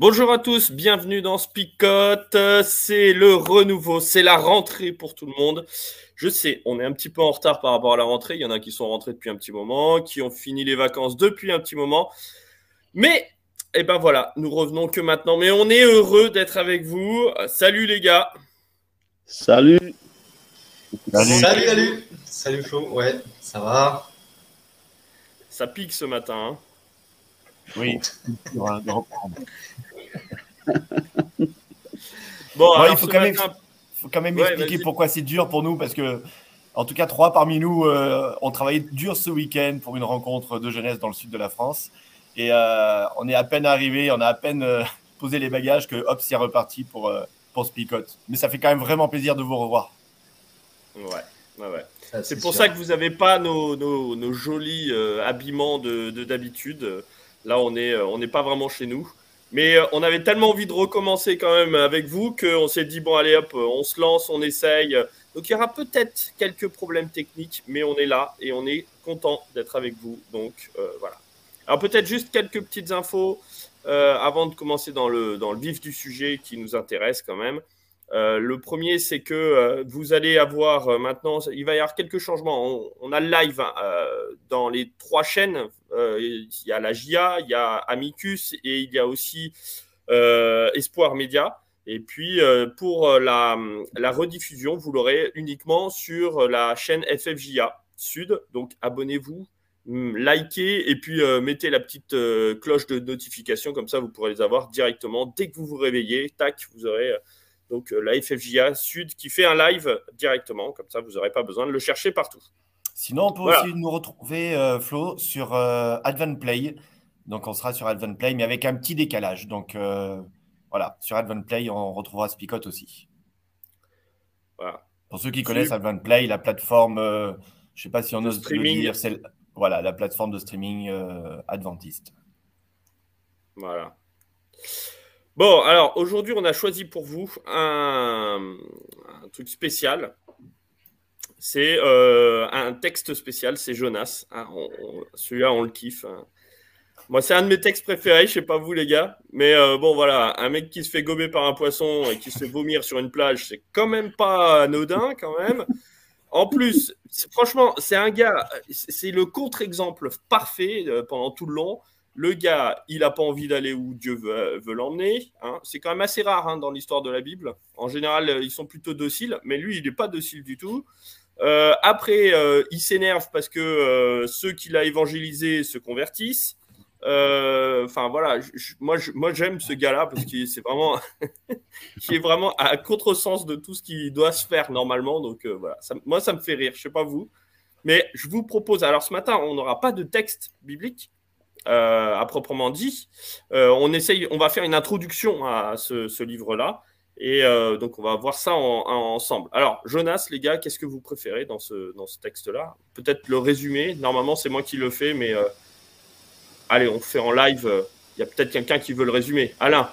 Bonjour à tous, bienvenue dans Spicote. C'est le renouveau, c'est la rentrée pour tout le monde. Je sais, on est un petit peu en retard par rapport à la rentrée. Il y en a qui sont rentrés depuis un petit moment, qui ont fini les vacances depuis un petit moment. Mais, eh ben voilà, nous revenons que maintenant. Mais on est heureux d'être avec vous. Salut les gars. Salut. Salut, salut. Salut, Flo. Ouais, ça va? Ça pique ce matin. Hein. Oui, bon, il faut quand, même, faut quand même expliquer pourquoi c'est dur pour nous, parce que, en tout cas, trois parmi nous euh, ont travaillé dur ce week-end pour une rencontre de jeunesse dans le sud de la France. Et euh, on est à peine arrivé, on a à peine euh, posé les bagages que hop, c'est reparti pour, pour Spicot. Mais ça fait quand même vraiment plaisir de vous revoir. Ouais, ouais, ouais. C'est pour ça que vous n'avez pas nos, nos, nos jolis habillements de d'habitude. Là, on n'est on n'est pas vraiment chez nous. Mais euh, on avait tellement envie de recommencer quand même avec vous qu'on s'est dit, bon, allez hop, on se lance, on essaye. Donc il y aura peut-être quelques problèmes techniques, mais on est là et on est content d'être avec vous. Donc euh, voilà. Alors peut-être juste quelques petites infos euh, avant de commencer dans le, dans le vif du sujet qui nous intéresse quand même. Euh, le premier, c'est que euh, vous allez avoir euh, maintenant, il va y avoir quelques changements. On, a le live dans les trois chaînes. il y a la GIA, il y a Amicus et il y a aussi Espoir Média. Et puis pour la, rediffusion, vous l'aurez uniquement sur la chaîne FFJA Sud. Donc abonnez-vous, hum, likez et puis mettez la petite cloche de notification. Comme ça, vous pourrez les avoir directement dès que vous vous réveillez. Tac, vous aurez donc euh, la FFJA Sud qui fait un live directement, comme ça vous n'aurez pas besoin de le chercher partout. Sinon, on peut aussi nous retrouver, euh, Flo, sur euh, Advent Play. Donc on sera sur Advent Play, mais avec un petit décalage. Donc voilà, sur Advent Play, on retrouvera Spicot aussi. Voilà. Pour ceux qui connaissent Advent Play, la plateforme, je ne sais pas si on ose streaming. le dire, c'est voilà, la plateforme de streaming adventiste. Voilà. Bon, alors aujourd'hui, on a choisi pour vous un, truc spécial. C'est euh, un texte spécial, c'est Jonas. Ah, celui-là, on le kiffe. Hein. Moi, c'est un de mes textes préférés, je sais pas vous les gars, mais euh, bon voilà, un mec qui se fait gober par un poisson et qui se fait vomir sur une plage, c'est quand même pas anodin quand même. En plus, franchement, c'est un gars, c'est le contre-exemple parfait euh, pendant tout le long. Le gars, il n'a pas envie d'aller où Dieu veut, l'emmener. Hein. C'est quand même assez rare hein, dans l'histoire de la Bible. En général, euh, ils sont plutôt dociles, mais lui, il n'est pas docile du tout. Euh, après, euh, il s'énerve parce que ceux qu'il a évangélisés se convertissent. Enfin voilà, moi, j'aime ce gars-là parce qu'il est vraiment à contresens de tout ce qui doit se faire normalement. Donc voilà, moi ça me fait rire. Je sais pas vous, mais je vous propose. Alors ce matin, on n'aura pas de texte biblique. Euh, à proprement dit. Euh, on essaye, on va faire une introduction à ce, livre-là. Et euh, donc, on va voir ça ensemble. Alors, Jonas, les gars, qu'est-ce que vous préférez dans ce, dans ce texte-là? Peut-être le résumé. Normalement, c'est moi qui le fais, mais allez, on fait en live. Il y a peut-être quelqu'un qui veut le résumer. Alain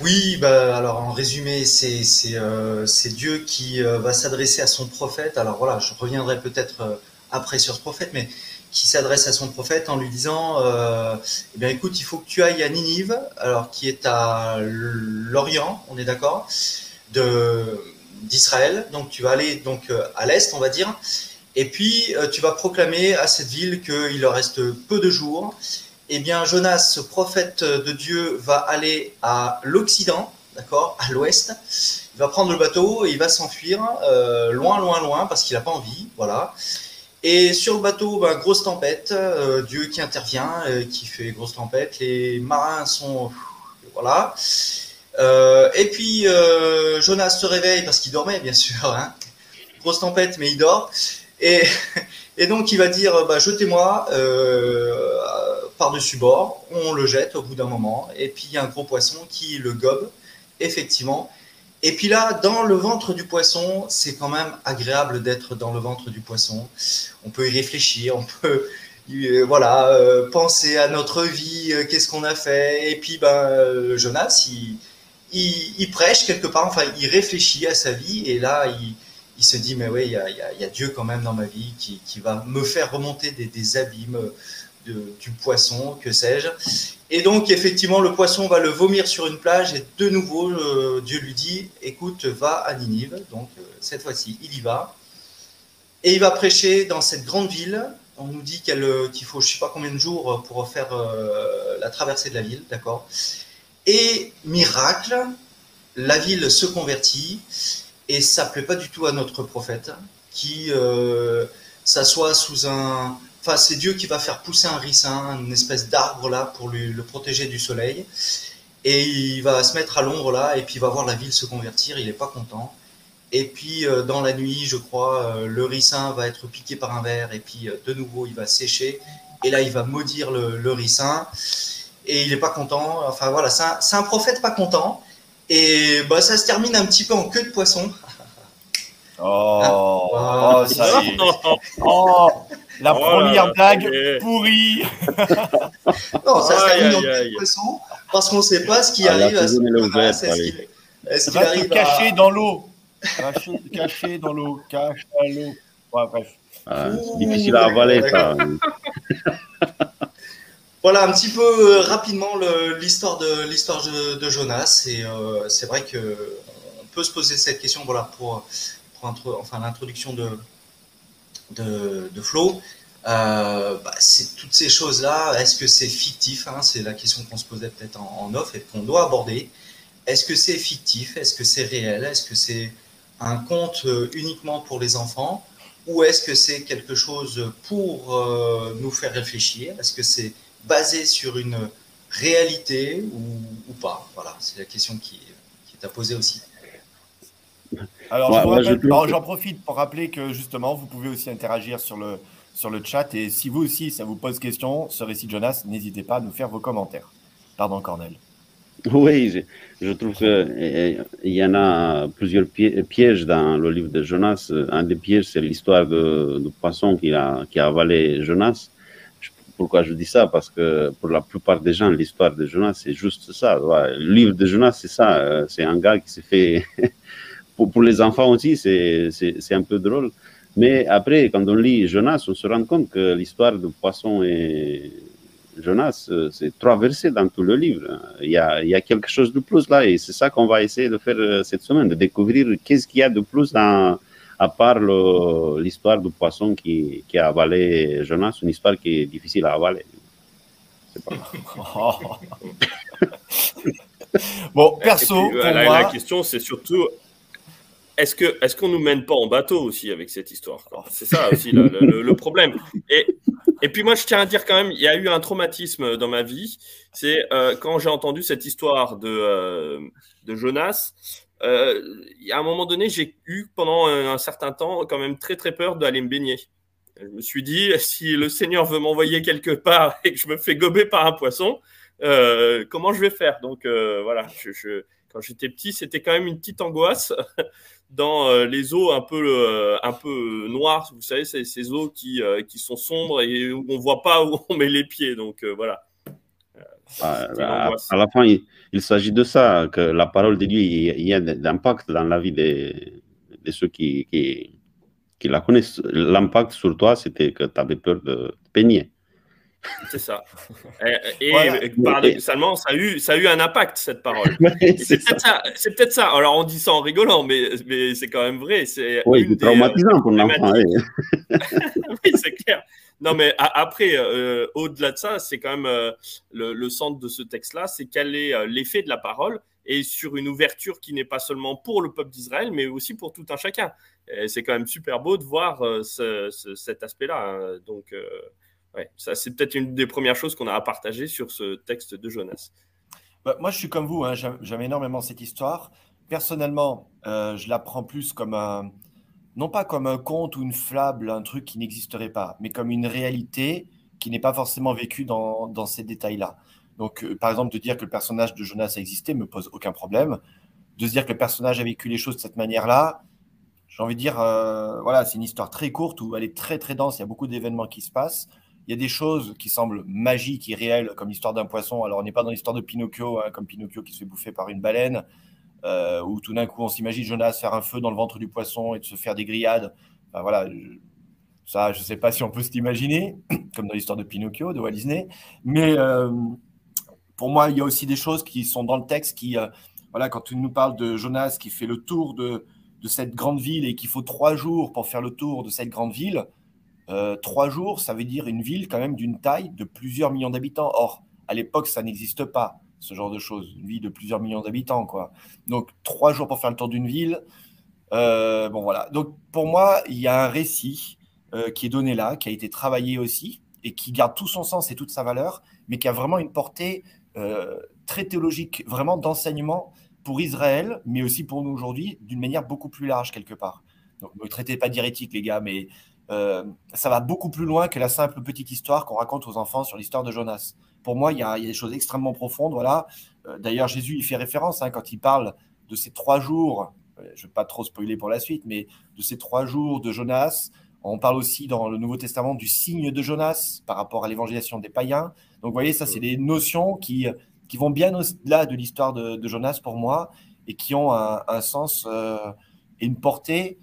oui, bah, alors en résumé, c'est Dieu qui va s'adresser à son prophète. Alors voilà, je reviendrai peut-être après sur ce prophète, mais qui s'adresse à son prophète en lui disant euh, eh écoute, il faut que tu ailles à Ninive, alors qui est à l'Orient, on est d'accord, d'Israël. Donc tu vas aller donc euh, à l'est, on va dire, et puis euh, tu vas proclamer à cette ville qu'il leur reste peu de jours. Eh bien Jonas, ce prophète de Dieu, va aller à l'Occident, d'accord, à l'ouest. Il va prendre le bateau et il va s'enfuir loin, loin, loin parce qu'il n'a pas envie, voilà. Et sur le bateau, bah, grosse tempête, euh, Dieu qui intervient, euh, qui fait grosse tempête. Les marins sont voilà. et puis Jonas se réveille parce qu'il dormait, bien sûr. Hein. Grosse tempête, mais il dort. Et, et donc il va dire bah, jetez-moi par-dessus bord. On le jette au bout d'un moment. Et puis il y a un gros poisson qui le gobe, effectivement. Et puis là, dans le ventre du poisson, c'est quand même agréable d'être dans le ventre du poisson. On peut y réfléchir, on peut euh, voilà, euh, penser à notre vie, euh, qu'est-ce qu'on a fait. Et puis, ben, Jonas, il, prêche quelque part, enfin, il réfléchit à sa vie. Et là, il, se dit, mais oui, il y a, Dieu quand même dans ma vie qui, va me faire remonter des abîmes du poisson, que sais-je. Et donc, effectivement, le poisson va le vomir sur une plage et de nouveau, euh, Dieu lui dit, écoute, va à Ninive. Donc, euh, cette fois-ci, il y va. Et il va prêcher dans cette grande ville. On nous dit euh, qu'il faut je ne sais pas combien de jours pour faire la traversée de la ville, d'accord Et miracle, la ville se convertit et ça ne plaît pas du tout à notre prophète qui s'assoit sous un, Enfin, c'est Dieu qui va faire pousser un ricin, une espèce d'arbre là pour le protéger du soleil. Et il va se mettre à l'ombre là, et puis il va voir la ville se convertir. Il n'est pas content. Et puis euh, dans la nuit, je crois, euh, le ricin va être piqué par un verre, et puis euh, de nouveau il va sécher. Et là, il va maudire le, ricin. Et il n'est pas content. Enfin voilà, c'est un, prophète pas content. Et bah, ça se termine un petit peu en queue de poisson. Oh, oh, ça oh, la oh première blague pourrie. non, ça se termine en de poisson parce qu'on ne sait pas ce qui ah, arrive à ce Est-ce qu'il arrive caché dans l'eau caché, caché dans l'eau, caché dans l'eau. Ouais, bref. Ah, c'est difficile à avaler, ça. voilà un petit peu euh, rapidement l'histoire de l'histoire de, Jonas. Et euh, c'est vrai que on peut se poser cette question, voilà, pour enfin l'introduction de de, de Flo, euh, bah, c'est toutes ces choses-là, est-ce que c'est fictif hein, C'est la question qu'on se posait peut-être en, off et qu'on doit aborder. Est-ce que c'est fictif? Est-ce que c'est réel? Est-ce que c'est un conte euh, uniquement pour les enfants? Ou est-ce que c'est quelque chose pour euh, nous faire réfléchir? Est-ce que c'est basé sur une réalité ou, pas? Voilà, c'est la question qui est à poser aussi. Alors, j'en profite pour rappeler que justement, vous pouvez aussi interagir sur le, sur le chat. Et si vous aussi, ça vous pose question, ce récit de Jonas, n'hésitez pas à nous faire vos commentaires. Pardon, Cornel. Oui, je, trouve qu'il y en a plusieurs pièges dans le livre de Jonas. Un des pièges, c'est l'histoire du poisson qui a, qui a avalé Jonas. Pourquoi je dis ça? Parce que pour la plupart des gens, l'histoire de Jonas, c'est juste ça. Le livre de Jonas, c'est ça. C'est un gars qui s'est fait pour, les enfants aussi, c'est un peu drôle. Mais après, quand on lit Jonas, on se rend compte que l'histoire du poisson et Jonas, c'est trois versets dans tout le livre. Il y a, il y a quelque chose de plus là, et c'est ça qu'on va essayer de faire euh, cette semaine, de découvrir qu'est-ce qu'il y a de plus dans, à part l'histoire du poisson qui, qui, a avalé Jonas, une histoire qui est difficile à avaler. bon, perso, pour la, moi... la question, c'est surtout est-ce que est-ce qu'on nous mène pas en bateau aussi avec cette histoire C'est ça aussi le, problème. Et, et puis moi je tiens à dire quand même, il y a eu un traumatisme dans ma vie. C'est euh, quand j'ai entendu cette histoire de euh, de Jonas. Euh, a un moment donné, j'ai eu pendant un, certain temps quand même très très peur d'aller me baigner. Je me suis dit si le Seigneur veut m'envoyer quelque part et que je me fais gober par un poisson, comment je vais faire? Donc voilà, je, quand j'étais petit, c'était quand même une petite angoisse dans euh, les eaux un peu euh, un peu noires, vous savez, c'est ces eaux qui euh, qui sont sombres et où on voit pas où on met les pieds. Donc voilà. Ah, à, la fin, il, s'agit de ça, que la parole de Dieu, il y a d'impact dans la vie de, de ceux qui, qui, qui la connaissent. L'impact sur toi, c'était que tu avais peur de peigner. C'est ça. Et, paradoxalement, ça a, eu, ça a eu un impact, cette parole. c'est peut-être ça, Alors, on dit ça en rigolant, mais, mais c'est quand même vrai. C'est oui, c'est traumatisant pour l'enfant. oui, c'est clair. Non, mais après, euh, au-delà de ça, c'est quand même euh, le, centre de ce texte-là, c'est quel est euh, l'effet de la parole et sur une ouverture qui n'est pas seulement pour le peuple d'Israël, mais aussi pour tout un chacun. C'est quand même super beau de voir cet aspect-là. Hein. Donc, ça c'est peut-être une des premières choses qu'on a à partager sur ce texte de Jonas. Bah, moi, je suis comme vous, hein, j'aime énormément cette histoire. Personnellement, euh, je la prends plus comme un, non pas comme un conte ou une fable, un truc qui n'existerait pas, mais comme une réalité qui n'est pas forcément vécue dans, dans ces détails-là. Donc, euh, par exemple, de dire que le personnage de Jonas a existé me pose aucun problème. De se dire que le personnage a vécu les choses de cette manière-là, j'ai envie de dire, euh, voilà, c'est une histoire très courte où elle est très très dense, il y a beaucoup d'événements qui se passent. Il y a des choses qui semblent magiques et réelles, comme l'histoire d'un poisson. Alors, on n'est pas dans l'histoire de Pinocchio, hein, comme Pinocchio qui se fait bouffer par une baleine, euh, où tout d'un coup, on s'imagine Jonas faire un feu dans le ventre du poisson et de se faire des grillades. Voilà, ça, je ne sais pas si on peut s'imaginer, comme dans l'histoire de Pinocchio, de Walt Disney. Mais euh, pour moi, il y a aussi des choses qui sont dans le texte qui, euh, voilà, quand tu nous parles de Jonas qui fait le tour de cette grande ville et qu'il faut trois jours pour faire le tour de cette grande ville, euh, trois jours, ça veut dire une ville quand même d'une taille de plusieurs millions d'habitants. Or, à l'époque, ça n'existe pas, ce genre de choses, une ville de plusieurs millions d'habitants, quoi. Donc, trois jours pour faire le tour d'une ville. Euh, bon, voilà. Donc, pour moi, il y a un récit euh, qui est donné là, qui a été travaillé aussi, et qui garde tout son sens et toute sa valeur, mais qui a vraiment une portée très théologique, vraiment d'enseignement pour Israël, mais aussi pour nous aujourd'hui, d'une manière beaucoup plus large, quelque part. Donc, ne traitez pas d'hérétique, les gars, mais euh, ça va beaucoup plus loin que la simple petite histoire qu'on raconte aux enfants sur l'histoire de Jonas. Pour moi, il y, a, des choses extrêmement profondes. Voilà. Euh, d'ailleurs, Jésus, il fait référence hein, quand il parle de ces trois jours. Euh, je ne vais pas trop spoiler pour la suite, mais de ces trois jours de Jonas. On parle aussi dans le Nouveau Testament du signe de Jonas par rapport à l'évangélisation des païens. Donc, vous voyez, ça, c'est des notions qui, qui vont bien au-delà de l'histoire de, Jonas pour moi et qui ont un, sens et une portée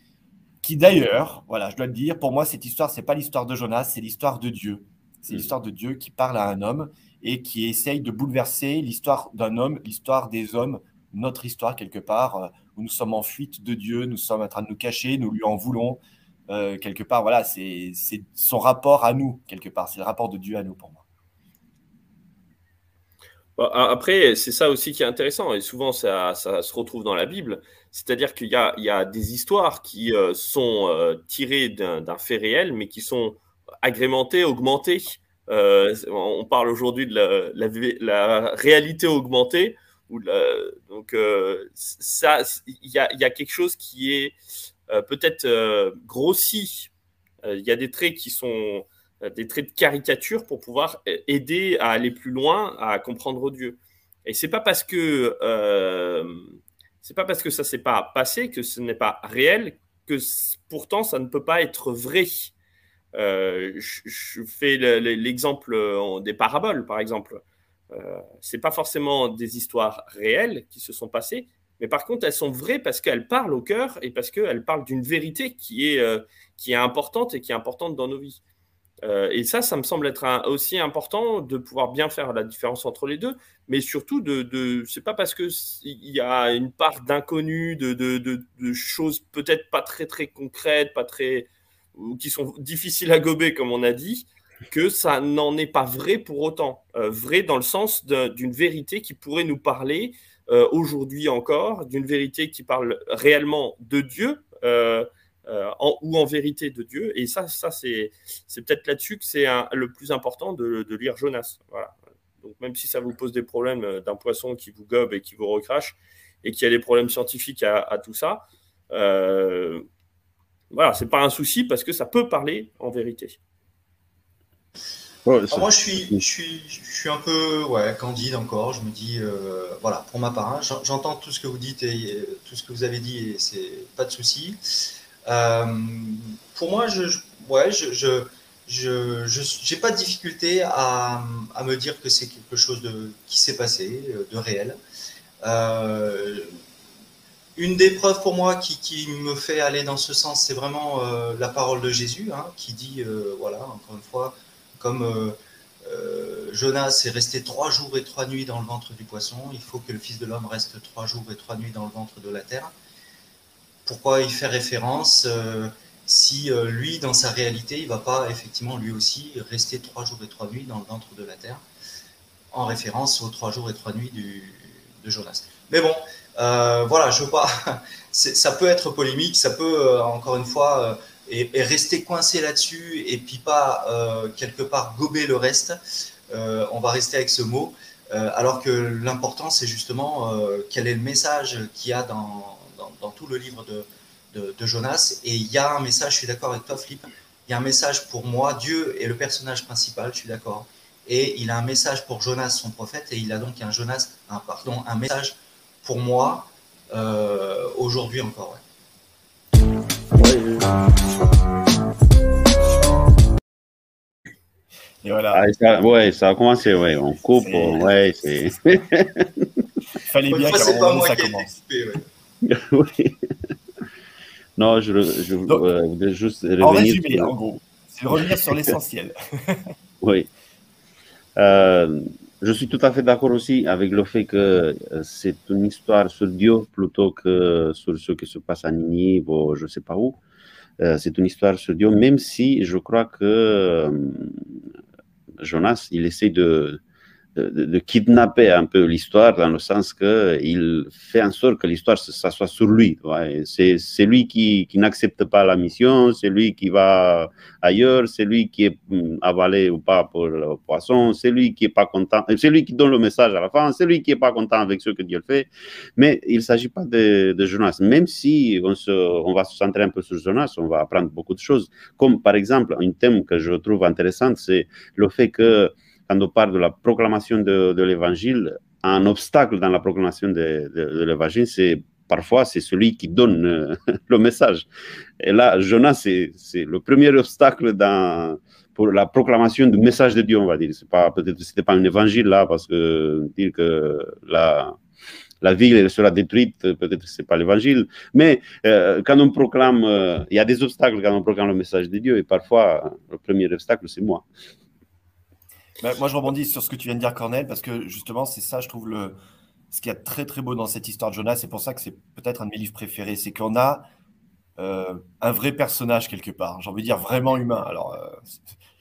qui d'ailleurs, voilà, je dois le dire, pour moi, cette histoire, c'est pas l'histoire de Jonas, c'est l'histoire de Dieu. C'est mm. l'histoire de Dieu qui parle à un homme et qui essaye de bouleverser l'histoire d'un homme, l'histoire des hommes, notre histoire quelque part, euh, où nous sommes en fuite de Dieu, nous sommes en train de nous cacher, nous lui en voulons. Euh, quelque part, voilà, c'est son rapport à nous, quelque part. C'est le rapport de Dieu à nous pour moi. Après, c'est ça aussi qui est intéressant, et souvent ça, se retrouve dans la Bible, c'est-à-dire qu'il y, a, des histoires qui euh, sont euh, tirées d'un fait réel, mais qui sont agrémentées, augmentées. Euh, on parle aujourd'hui de la, réalité augmentée, donc ça, il y a, quelque chose qui est peut-être grossi. Il y a des traits qui sont des traits de caricature pour pouvoir euh, aider à aller plus loin, à comprendre Dieu. Et c'est pas parce que euh, c'est pas parce que ça s'est pas passé que ce n'est pas réel que pourtant ça ne peut pas être vrai. je, fais l'exemple des paraboles, par exemple. Euh, c'est pas forcément des histoires réelles qui se sont passées, mais par contre elles sont vraies parce qu'elles parlent au cœur et parce qu'elles parlent d'une vérité qui est, qui est importante et qui est importante dans nos vies. Euh, et ça, ça me semble être aussi important de pouvoir bien faire la différence entre les deux, mais surtout de, de c'est pas parce que il y a une part d'inconnu, de, choses peut-être pas très très concrètes, pas très ou qui sont difficiles à gober comme on a dit, que ça n'en est pas vrai pour autant. Euh, vrai dans le sens d'une vérité qui pourrait nous parler euh, aujourd'hui encore, d'une vérité qui parle réellement de Dieu. Euh, en, ou en vérité de Dieu. Et ça, ça c'est, c'est peut-être là-dessus que c'est le plus important de, lire Jonas. Voilà. Donc même si ça vous pose des problèmes euh, d'un poisson qui vous gobe et qui vous recrache, et qu'il y a des problèmes scientifiques à, tout ça, euh, voilà, c'est pas un souci parce que ça peut parler en vérité. moi, je suis, je suis, je suis un peu ouais, candide encore. Je me dis, euh, voilà, pour ma part, hein, j'entends tout ce que vous dites et tout ce que vous avez dit, et c'est pas de souci. Euh, pour moi, je, ouais, je, n'ai pas de difficulté à, me dire que c'est quelque chose qui s'est passé, de réel. Euh, une des preuves pour moi qui, me fait aller dans ce sens, c'est vraiment euh, la parole de Jésus, hein, qui dit, voilà, encore une fois, comme Jonas est resté trois jours et trois nuits dans le ventre du poisson, il faut que le Fils de l'homme reste trois jours et trois nuits dans le ventre de la terre pourquoi il fait référence euh, si euh, lui, dans sa réalité, il ne va pas effectivement lui aussi rester trois jours et trois nuits dans le ventre de la terre, en référence aux trois jours et trois nuits de Jonas. Mais bon, euh, voilà, je veux pas. ça peut être polémique, ça peut encore une fois et, rester coincé là-dessus et puis pas quelque part gober le reste. on va rester avec ce mot. alors que l'important, c'est justement quel est le message qu'il y a dans, dans, tout le livre de, de, Jonas. Et il y a un message, je suis d'accord avec toi, Flip, il y a un message pour moi, Dieu est le personnage principal, je suis d'accord. Et il a un message pour Jonas, son prophète, et il a donc un Jonas, un, pardon, un message pour moi aujourd'hui encore. Et voilà. Ah, ça, ouais, ça a commencé, ouais. On coupe, ouais, c'est. Fallait bien qu'à un moment ça commence. oui. Non, je, je euh, voudrais juste revenir. En résumé, sur... en gros, c'est revenir sur l'essentiel. oui. Euh, je suis tout à fait d'accord aussi avec le fait que euh, c'est une histoire sur Dieu plutôt que sur ce qui se passe à Ninive ou je ne sais pas où. Euh, c'est une histoire sur Dieu, même si je crois que Jonas, il essaie de, de, kidnapper un peu l'histoire dans le sens qu'il fait en sorte que l'histoire ça soit sur lui. C'est lui qui, qui n'accepte pas la mission, c'est lui qui va ailleurs, c'est lui qui est hum, avalé ou pas pour le poisson, c'est lui qui est pas content, c'est lui qui donne le message à la fin, c'est lui qui est pas content avec ce que Dieu fait. Mais il ne s'agit pas de, de, Jonas. Même si on, se, on va se centrer un peu sur Jonas, on va apprendre beaucoup de choses. Comme par exemple, un thème que je trouve intéressant, c'est le fait que quand on parle de la proclamation de, l'évangile, un obstacle dans la proclamation de, l'évangile, c'est parfois c'est celui qui donne euh, le message. Et là, Jonas, c'est le premier obstacle pour la proclamation du message de Dieu, on va dire. C'est pas peut-être c'était pas un évangile là, parce que dire que la la ville sera détruite, peut-être c'est pas l'évangile. Mais euh, quand on proclame, euh, il y a des obstacles quand on proclame le message de Dieu, et parfois le premier obstacle c'est moi. Bah, moi, je rebondis sur ce que tu viens de dire, Cornel, parce que justement, c'est ça, je trouve, le, ce qui est très très beau dans cette histoire de Jonas. C'est pour ça que c'est peut-être un de mes livres préférés. C'est qu'on a euh, un vrai personnage quelque part. J'ai envie de dire vraiment humain. Alors, euh,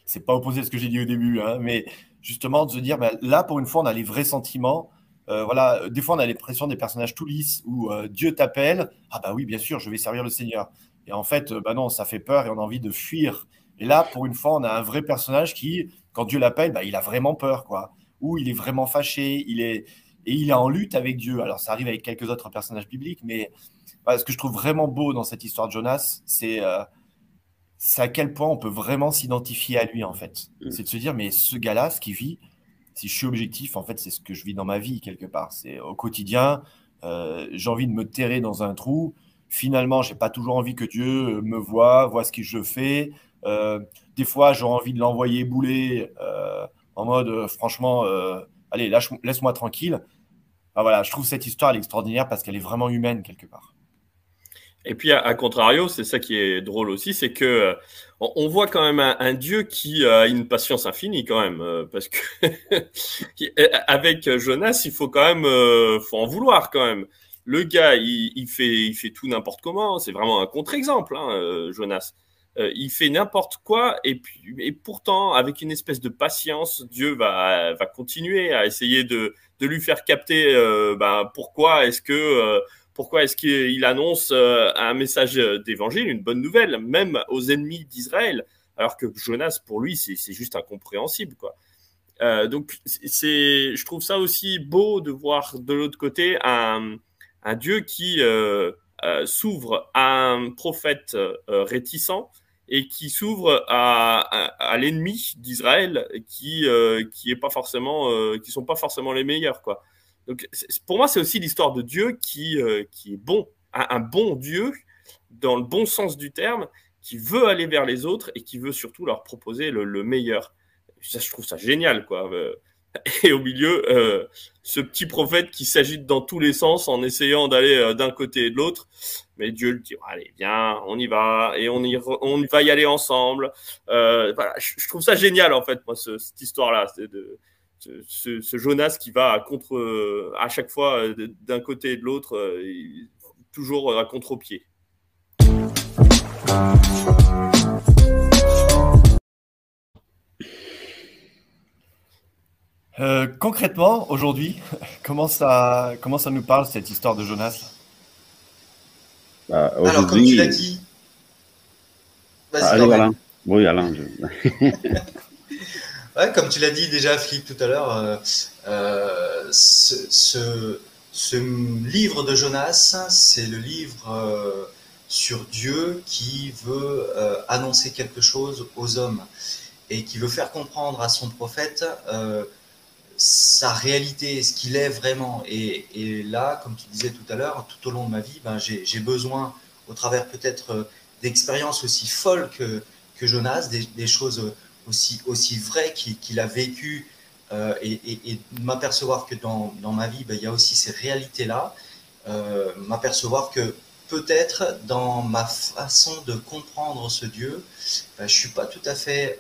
c'est pas opposé à ce que j'ai dit au début, hein, mais justement de se dire, bah, là, pour une fois, on a les vrais sentiments. Euh, voilà, des fois, on a l'impression des personnages tout lisses où Dieu t'appelle. Ah, bah oui, bien sûr, je vais servir le Seigneur. Et en fait, bah non, ça fait peur et on a envie de fuir. Et là, pour une fois, on a un vrai personnage qui, quand Dieu l'appelle, bah, il a vraiment peur, quoi. Ou il est vraiment fâché, il est et il est en lutte avec Dieu. Alors ça arrive avec quelques autres personnages bibliques, mais ce que je trouve vraiment beau dans cette histoire de Jonas, euh, c'est à quel point on peut vraiment s'identifier à lui en fait. Mm. C'est de se dire mais ce gars-là, ce qu'il vit, si je suis objectif, en fait c'est ce que je vis dans ma vie quelque part. C'est au quotidien, euh, j'ai envie de me terrer dans un trou. Finalement, j'ai pas toujours envie que Dieu me voit, voit ce que je fais. Euh, des fois, j'ai envie de l'envoyer bouler euh, en mode, euh, franchement, allez, laisse-moi tranquille. voilà, je trouve cette histoire extraordinaire parce qu'elle est vraiment humaine quelque part. Et puis, à, contrario, c'est ça qui est drôle aussi, c'est que on, voit quand même un, Dieu qui a une patience infinie quand même, parce que avec Jonas, il faut quand même, faut en vouloir quand même. Le gars, il, fait, il fait tout n'importe comment. C'est vraiment un contre-exemple, hein, Jonas. Euh, il fait n'importe quoi et, puis, et pourtant, avec une espèce de patience, Dieu va, va continuer à essayer de, de lui faire capter euh, ben, pourquoi est-ce que euh, pourquoi est-ce qu'il annonce un message d'évangile, une bonne nouvelle, même aux ennemis d'Israël, alors que Jonas, pour lui, c'est juste incompréhensible, quoi. donc, c'est, je trouve ça aussi beau de voir de l'autre côté un, un Dieu qui s'ouvre à un prophète réticent et qui s'ouvre à, l'ennemi d'Israël qui euh, qui est pas forcément euh, qui sont pas forcément les meilleurs quoi. Donc pour moi c'est aussi l'histoire de Dieu qui euh, qui est bon, un, bon Dieu dans le bon sens du terme, qui veut aller vers les autres et qui veut surtout leur proposer le, le meilleur. Ça je trouve ça génial quoi. Et au milieu, euh, ce petit prophète qui s'agite dans tous les sens en essayant d'aller euh, d'un côté et de l'autre. Mais Dieu le dit, allez, viens, on y va, et on, y va y aller ensemble. Euh, je, trouve ça génial, en fait, cette histoire-là. De, ce, ce, Jonas qui va contre, à chaque fois d'un côté et de l'autre, toujours à contre-pied. Euh, concrètement, aujourd'hui, comment ça, comment ça nous parle cette histoire de Jonas bah, Alors, comme tu l'as dit. Allez, Alain. Oui, Alain. ouais, comme tu l'as dit déjà, Philippe, tout à l'heure, euh, ce, ce, livre de Jonas, c'est le livre sur Dieu qui veut annoncer quelque chose aux hommes et qui veut faire comprendre à son prophète sa réalité, ce qu'il est vraiment. Et, là, comme tu disais tout à l'heure, tout au long de ma vie, ben, j'ai besoin, au travers peut-être euh, d'expériences aussi folles que, Jonas, des, choses aussi, aussi vraies qu'il a vécues, euh, et, m'apercevoir que dans, dans, ma vie, ben, il y a aussi ces réalités-là, euh, m'apercevoir que peut-être dans ma façon de comprendre ce Dieu, ben, je suis pas tout à fait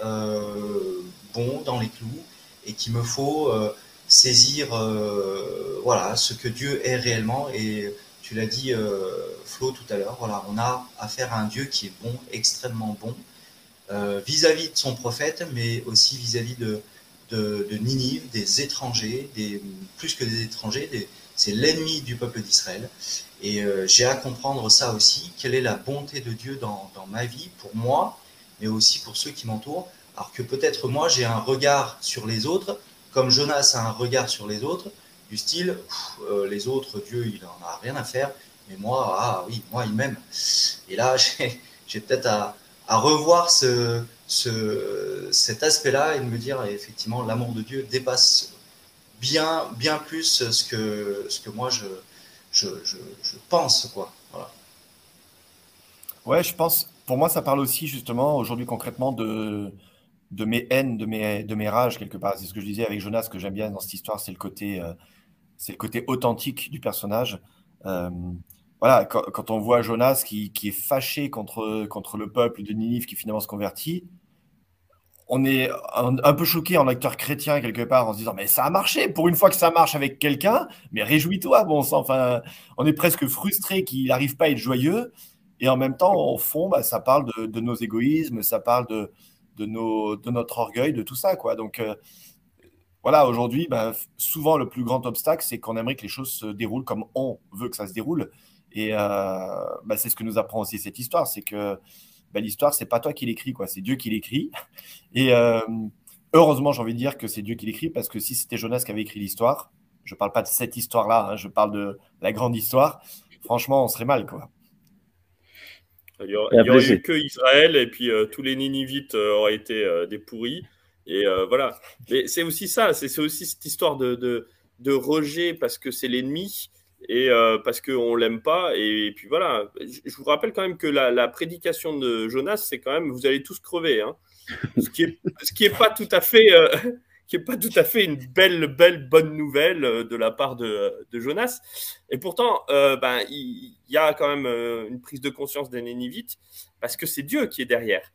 bon dans les clous et qu'il me faut euh, saisir euh, voilà, ce que Dieu est réellement. Et tu l'as dit, euh, Flo, tout à l'heure, voilà, on a affaire à un Dieu qui est bon, extrêmement bon, vis-à-vis de son prophète, mais aussi vis-à-vis de, de, Ninive, des étrangers, des, plus que des étrangers, c'est l'ennemi du peuple d'Israël. Et j'ai à comprendre ça aussi, quelle est la bonté de Dieu dans, dans, ma vie, pour moi, mais aussi pour ceux qui m'entourent, alors que peut-être moi, j'ai un regard sur les autres, comme Jonas a un regard sur les autres, du style, euh, les autres, Dieu, il n'en a rien à faire, mais moi, ah oui, moi, il m'aime. Et là, j'ai peut-être à, revoir ce, cet aspect-là et de me dire, effectivement, l'amour de Dieu dépasse bien, bien plus ce que, ce que moi, je, je, pense. Quoi. Ouais, je pense, pour moi, ça parle aussi justement aujourd'hui concrètement de, de mes haines, de mes, de mes rages quelque part. C'est ce que je disais avec Jonas, que j'aime bien dans cette histoire, c'est le côté, euh, c'est le côté authentique du personnage. Euh, voilà, quand, on voit Jonas qui, qui, est fâché contre, contre le peuple de Ninive qui finalement se convertit, on est un, peu choqué en acteur chrétien quelque part en se disant mais ça a marché pour une fois que ça marche avec quelqu'un mais réjouis-toi bon enfin on est presque frustré qu'il n'arrive pas à être joyeux et en même temps au fond bah, ça parle de, de, nos égoïsmes ça parle de, de, nos, de notre orgueil, de tout ça. Quoi. Donc euh, voilà, aujourd'hui, ben, souvent le plus grand obstacle, c'est qu'on aimerait que les choses se déroulent comme on veut que ça se déroule. Et euh, ben, c'est ce que nous apprend aussi cette histoire, c'est que ben, l'histoire, c'est pas toi qui l'écris, quoi, c'est Dieu qui l'écrit. Et euh, heureusement, j'ai envie de dire que c'est Dieu qui l'écrit, parce que si c'était Jonas qui avait écrit l'histoire, je parle pas de cette histoire-là, hein, je parle de la grande histoire, franchement, on serait mal, quoi. Il n'y aurait, eu que Israël et puis euh, tous les Ninivites euh, auraient été euh, des pourris. Et voilà. Mais c'est aussi ça, c'est aussi cette histoire de, de, rejet parce que c'est l'ennemi et parce qu'on ne l'aime pas. Et, puis voilà. Je, vous rappelle quand même que la, prédication de Jonas, c'est quand même vous allez tous crever. Hein. Ce qui n'est pas tout à fait qui n'est pas tout à fait une belle, belle, bonne nouvelle euh, de la part de, Jonas. Et pourtant, euh, ben, il, y a quand même euh, une prise de conscience des Nénivites parce que c'est Dieu qui est derrière.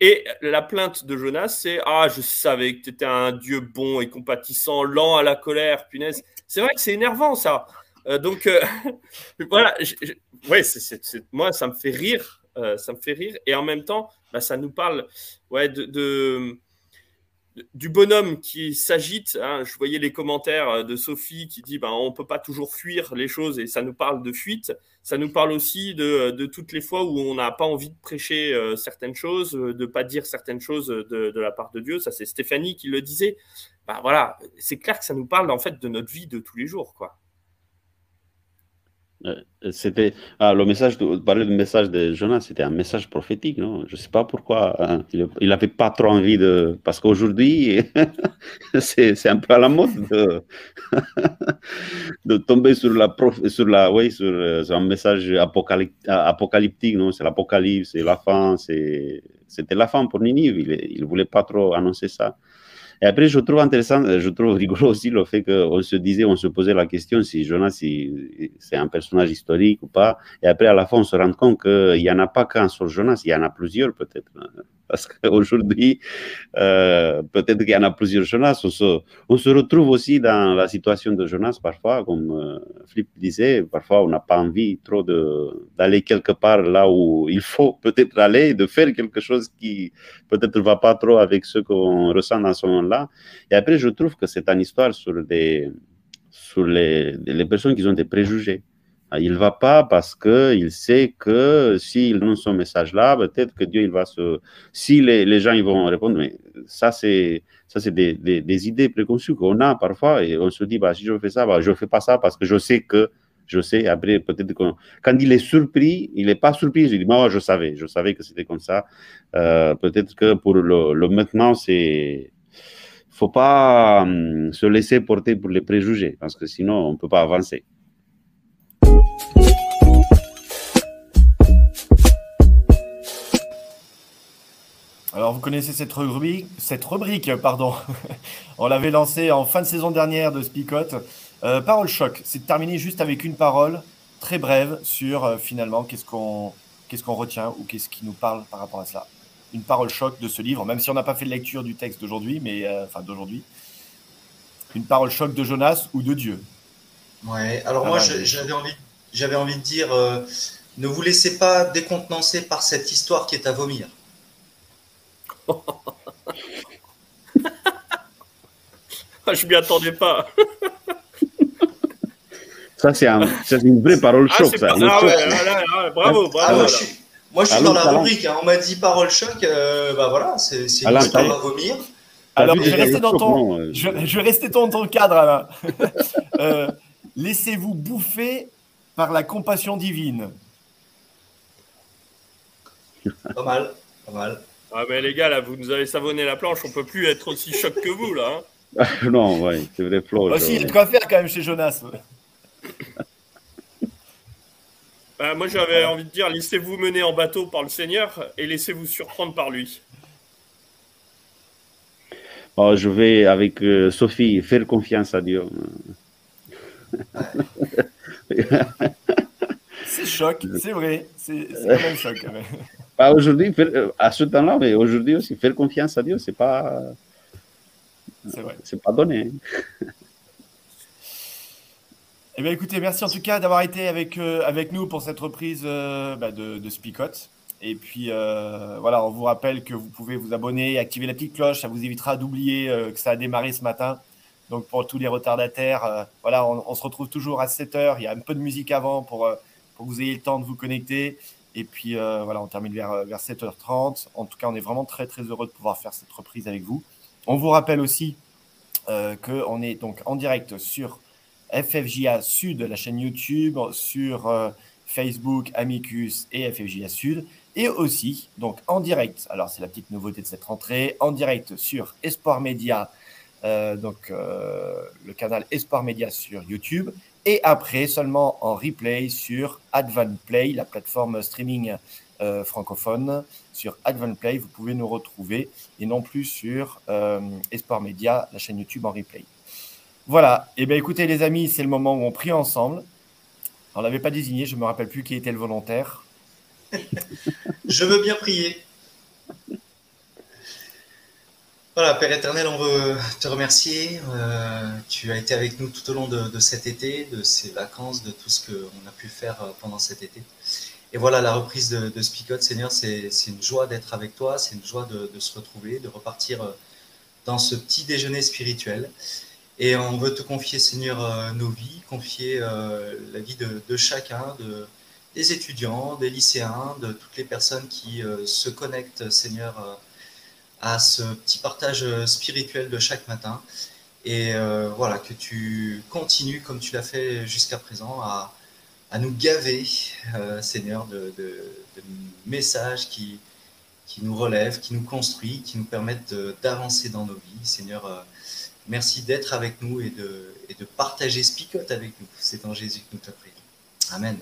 Et la plainte de Jonas, c'est Ah, je savais que tu étais un Dieu bon et compatissant, lent à la colère, punaise. C'est vrai que c'est énervant, ça. donc, voilà. ouais, moi, ça me fait rire. ça me fait rire. Et en même temps, ben, ça nous parle ouais, de du bonhomme qui s'agite. Hein. je voyais les commentaires de Sophie qui dit ben, on ne peut pas toujours fuir les choses et ça nous parle de fuite. Ça nous parle aussi de, toutes les fois où on n'a pas envie de prêcher euh, certaines choses, de ne pas dire certaines choses de, la part de Dieu. Ça, c'est Stéphanie qui le disait. Ben, voilà, c'est clair que ça nous parle en fait de notre vie de tous les jours. quoi. Euh, c'était ah, le message, du message de Jonas, c'était un message prophétique, non? Je ne sais pas pourquoi. Hein. il n'avait pas trop envie de. Parce qu'aujourd'hui, c'est un peu à la mode de, tomber sur la, sur la, oui, sur, euh, un message apocalyptique, non? C'est l'apocalypse, c'est la fin, c'était la fin pour Ninive. Il ne voulait pas trop annoncer ça. Et après, je trouve intéressant, euh, je trouve rigolo aussi le fait qu'on se disait, on se posait la question si Jonas, c'est un personnage historique ou pas. Et après, à la fin, on se rend compte qu'il n'y en a pas qu'un sur Jonas, il y en a plusieurs peut-être. Parce qu'aujourd'hui, euh, peut-être qu'il y en a plusieurs Jonas. On se, retrouve aussi dans la situation de Jonas parfois, comme euh, Flip disait, parfois on n'a pas envie trop d'aller quelque part là où il faut peut-être aller, de faire quelque chose qui peut-être ne va pas trop avec ce qu'on ressent dans ce moment-là. Et après, je trouve que c'est une histoire sur les, les personnes qui ont des préjugés Il ne va pas parce qu'il sait que s'il donne ce message-là, peut-être que Dieu il va se. Si les, les, gens ils vont répondre, mais ça c'est ça c'est des, des, idées préconçues qu'on a parfois et on se dit bah si je fais ça, bah, je fais pas ça parce que je sais que je sais. Après peut-être quand, quand il est surpris, il n'est pas surpris. Il dit moi je savais, je savais que c'était comme ça. Euh, peut-être que pour le, le maintenant c'est faut pas hum, se laisser porter pour les préjugés parce que sinon on ne peut pas avancer. Alors vous connaissez cette rubrique, cette rubrique pardon. on l'avait lancée en fin de saison dernière de Spicote. Euh, parole choc, c'est de terminer juste avec une parole très brève sur euh, finalement qu'est-ce qu'on qu'est-ce qu'on retient ou qu'est-ce qui nous parle par rapport à cela une parole choc de ce livre, même si on n'a pas fait de lecture du texte d'aujourd'hui, mais euh, enfin d'aujourd'hui. Une parole choc de Jonas ou de Dieu. Ouais, alors moi j'avais envie, j'avais envie de dire, euh, ne vous laissez pas décontenancer par cette histoire qui est à vomir. Je m'y attendais pas. ça, c'est un, une vraie parole ah, choc. ça. Ah, ouais, bravo, bravo. Ah, moi, je suis dans la rubrique. Hein. On m'a dit parole choc. Euh, bah voilà, c'est une histoire à vomir. Alors, je vais, rester dans ton, euh, je, je vais rester dans ton cadre, Alain. euh, Laissez-vous bouffer par la compassion divine. Pas mal, pas mal. Ah, mais les gars, là, vous nous avez savonné la planche. On peut plus être aussi choc que vous, là. Hein. non, ouais, c'est vrai, Flo. Aussi, il y a de quoi faire quand même chez Jonas. Bah, moi, j'avais envie de dire, laissez-vous mener en bateau par le Seigneur et laissez-vous surprendre par lui. Oh, je vais, avec euh, Sophie, faire confiance à Dieu. c'est choc, c'est vrai. C'est quand même choc. Pas aujourd'hui, euh, à ce temps-là, mais aujourd'hui aussi, faire confiance à Dieu, c'est pas. C'est pas donné. Eh bien, écoutez, merci en tout cas d'avoir été avec, euh, avec nous pour cette reprise euh, bah, de, de Spicot. Et puis, euh, voilà, on vous rappelle que vous pouvez vous abonner, activer la petite cloche. Ça vous évitera d'oublier que ça a démarré ce matin. Donc, pour tous les retardataires, voilà, on, se retrouve toujours à 7 h Il y a un peu de musique avant pour, pour que vous ayez le temps de vous connecter. Et puis, voilà, on termine vers, vers 7h30. En tout cas, on est vraiment très, très heureux de pouvoir faire cette reprise avec vous. On vous rappelle aussi qu'on est donc en direct sur FFJA Sud, la chaîne YouTube, sur euh, Facebook, Amicus et FFJA Sud, et aussi donc en direct. Alors c'est la petite nouveauté de cette rentrée, en direct sur Espoir Média, euh, donc euh, le canal Espoir Média sur YouTube, et après seulement en replay sur Advanplay, la plateforme streaming francophone. Sur Advanplay, vous pouvez nous retrouver et non plus sur Espoir Média, la chaîne YouTube en replay. Voilà. Eh bien, écoutez, les amis, c'est le moment où on prie ensemble. On l'avait pas désigné, je me rappelle plus qui était le volontaire. je veux bien prier. Voilà, Père éternel, on veut te remercier. Euh, tu as été avec nous tout au long de, cet été, de ces vacances, de tout ce qu'on a pu faire euh, pendant cet été. Et voilà, la reprise de, de Seigneur, c'est une joie d'être avec toi, c'est une joie de, se retrouver, de repartir euh, dans ce petit déjeuner spirituel. Et on veut te confier, Seigneur, nos vies, confier la vie de, chacun, de, des étudiants, des lycéens, de toutes les personnes qui se connectent, Seigneur, à ce petit partage spirituel de chaque matin. Et voilà, que tu continues, comme tu l'as fait jusqu'à présent, à, à, nous gaver, Seigneur, de, messages qui, qui nous relèvent, qui nous construisent, qui nous permettent d'avancer dans nos vies. Seigneur, Merci d'être avec nous et de, et de partager Spicote avec nous. C'est en Jésus que nous te prions. Amen.